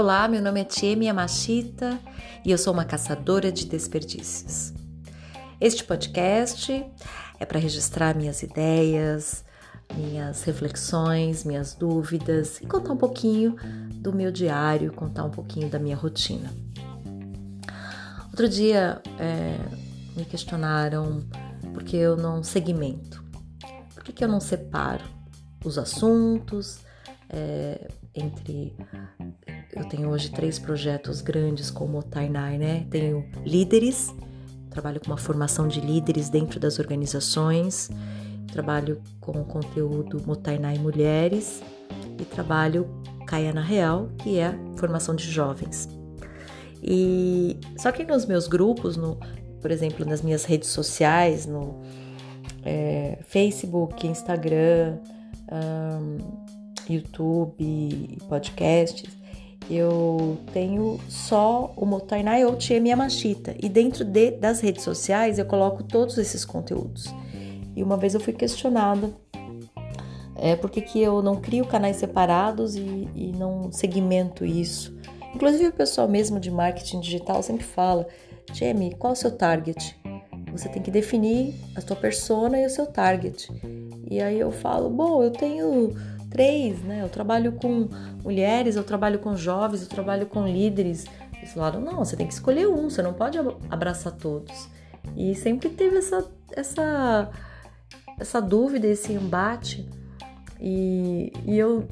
Olá, meu nome é Tiemi Yamashita e eu sou uma caçadora de desperdícios. Este podcast é para registrar minhas ideias, minhas reflexões, minhas dúvidas e contar um pouquinho do meu diário, contar um pouquinho da minha rotina. Outro dia é, me questionaram por que eu não segmento, por que, que eu não separo os assuntos é, entre eu tenho hoje três projetos grandes como o Tainai, né? Tenho líderes, trabalho com uma formação de líderes dentro das organizações, trabalho com o conteúdo Motainai Mulheres e trabalho Caia na Real, que é formação de jovens. E só que nos meus grupos, no, por exemplo, nas minhas redes sociais, no é, Facebook, Instagram, um, YouTube, podcasts, eu tenho só o Motainai ou Tia Miyamashita e dentro de, das redes sociais eu coloco todos esses conteúdos. E uma vez eu fui questionada é, por que, que eu não crio canais separados e, e não segmento isso. Inclusive o pessoal mesmo de marketing digital sempre fala, Jamie, qual é o seu target? Você tem que definir a sua persona e o seu target. E aí eu falo, bom, eu tenho três, né? Eu trabalho com mulheres, eu trabalho com jovens, eu trabalho com líderes. Eles falaram, não, você tem que escolher um, você não pode abraçar todos. E sempre teve essa, essa, essa dúvida, esse embate. E, e eu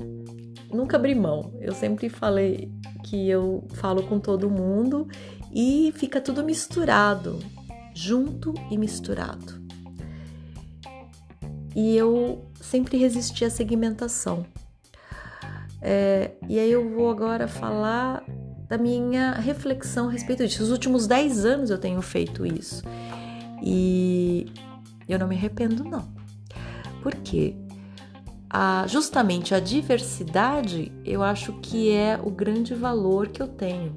nunca abri mão. Eu sempre falei que eu falo com todo mundo e fica tudo misturado, junto e misturado. E eu sempre resisti à segmentação. É, e aí eu vou agora falar da minha reflexão a respeito disso. Nos últimos 10 anos eu tenho feito isso. E eu não me arrependo, não. Por quê? A, justamente a diversidade eu acho que é o grande valor que eu tenho.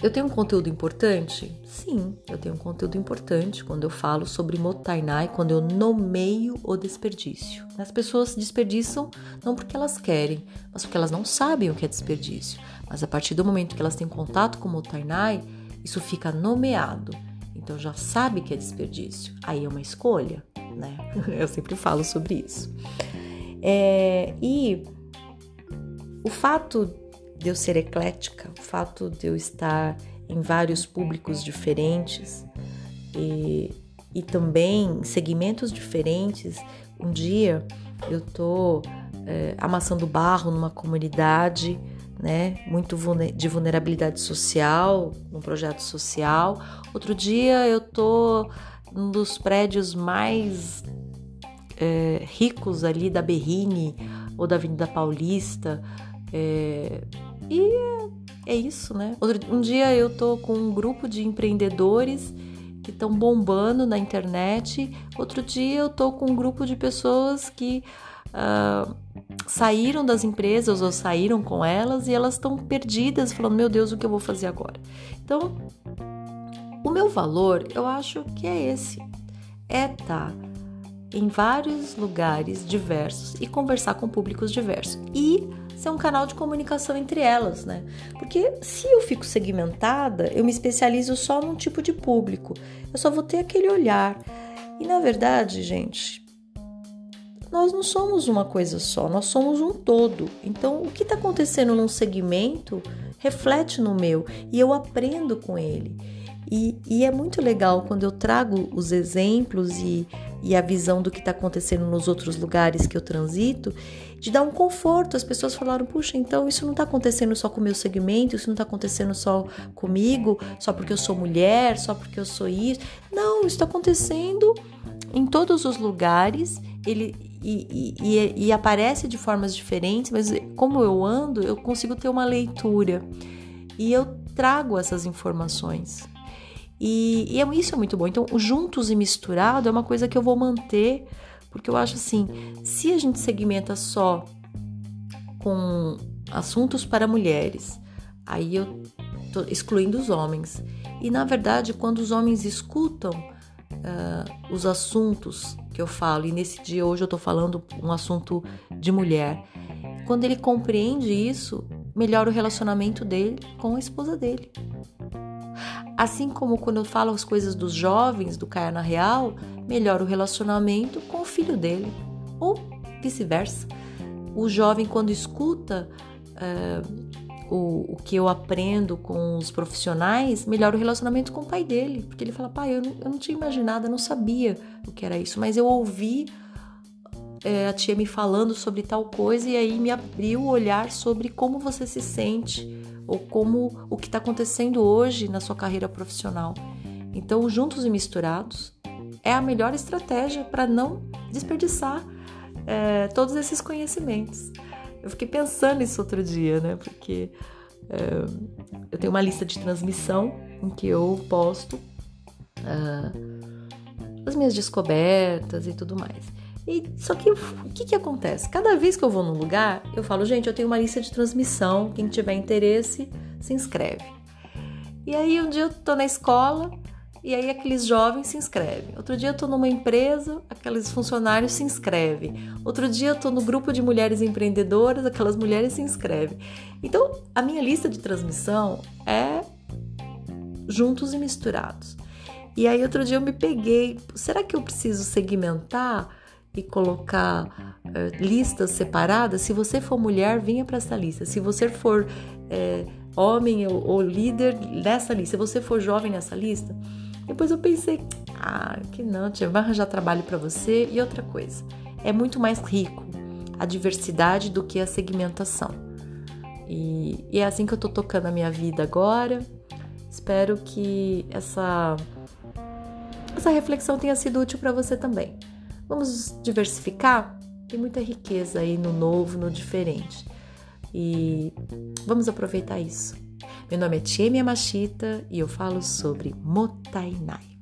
Eu tenho um conteúdo importante? Sim, eu tenho um conteúdo importante quando eu falo sobre Motainai, quando eu nomeio o desperdício. As pessoas desperdiçam não porque elas querem, mas porque elas não sabem o que é desperdício. Mas a partir do momento que elas têm contato com Motainai, isso fica nomeado. Então já sabe que é desperdício. Aí é uma escolha, né? Eu sempre falo sobre isso. É, e o fato de eu ser eclética, o fato de eu estar em vários públicos diferentes e, e também segmentos diferentes. Um dia eu tô é, amassando barro numa comunidade, né, muito de vulnerabilidade social, num projeto social. Outro dia eu tô num dos prédios mais é, ricos ali da Berrine ou da Avenida Paulista. É, e é, é isso, né? Outro, um dia eu tô com um grupo de empreendedores que estão bombando na internet. Outro dia eu tô com um grupo de pessoas que uh, saíram das empresas ou saíram com elas e elas estão perdidas, falando: Meu Deus, o que eu vou fazer agora? Então, o meu valor, eu acho que é esse: é tá em vários lugares diversos e conversar com públicos diversos. E ser um canal de comunicação entre elas, né? Porque se eu fico segmentada, eu me especializo só num tipo de público. Eu só vou ter aquele olhar. E na verdade, gente, nós não somos uma coisa só, nós somos um todo. Então, o que está acontecendo num segmento reflete no meu e eu aprendo com ele. E, e é muito legal quando eu trago os exemplos e, e a visão do que está acontecendo nos outros lugares que eu transito, de dar um conforto. As pessoas falaram: puxa, então isso não está acontecendo só com o meu segmento, isso não está acontecendo só comigo, só porque eu sou mulher, só porque eu sou isso. Não, isso está acontecendo em todos os lugares. Ele, e, e, e, aparece de formas diferentes, mas como eu ando, eu consigo ter uma leitura e eu trago essas informações. E, e é, isso é muito bom. Então, juntos e misturado é uma coisa que eu vou manter, porque eu acho assim: se a gente segmenta só com assuntos para mulheres, aí eu tô excluindo os homens. E na verdade, quando os homens escutam uh, os assuntos que eu falo, e nesse dia hoje eu tô falando um assunto de mulher, quando ele compreende isso, melhora o relacionamento dele com a esposa dele. Assim como quando eu falo as coisas dos jovens do Caia Real, melhora o relacionamento com o filho dele. Ou vice-versa. O jovem, quando escuta uh, o, o que eu aprendo com os profissionais, melhora o relacionamento com o pai dele. Porque ele fala, pai, eu não, eu não tinha imaginado, eu não sabia o que era isso, mas eu ouvi é, a tia me falando sobre tal coisa e aí me abriu o olhar sobre como você se sente ou como o que está acontecendo hoje na sua carreira profissional. Então, juntos e misturados é a melhor estratégia para não desperdiçar é, todos esses conhecimentos. Eu fiquei pensando nisso outro dia, né? Porque é, eu tenho uma lista de transmissão em que eu posto é, as minhas descobertas e tudo mais. E só que o que, que acontece? Cada vez que eu vou num lugar, eu falo, gente, eu tenho uma lista de transmissão. Quem tiver interesse, se inscreve. E aí um dia eu tô na escola e aí aqueles jovens se inscrevem. Outro dia eu tô numa empresa, aqueles funcionários se inscrevem. Outro dia eu tô no grupo de mulheres empreendedoras, aquelas mulheres se inscrevem. Então, a minha lista de transmissão é juntos e misturados. E aí outro dia eu me peguei, será que eu preciso segmentar e colocar uh, listas separadas, se você for mulher, venha para essa lista. Se você for é, homem ou, ou, líder, nessa lista. Se você for jovem nessa lista. Depois eu pensei, ah, que não, tia, vai arranjar trabalho para você. E outra coisa, é muito mais rico a diversidade do que a segmentação. E, e é assim que eu tô tocando a minha vida agora. Espero que essa, essa reflexão tenha sido útil para você também. Vamos diversificar? Tem muita riqueza aí no novo, no diferente. E vamos aproveitar isso. Meu nome é Tia Machita e eu falo sobre Motainai.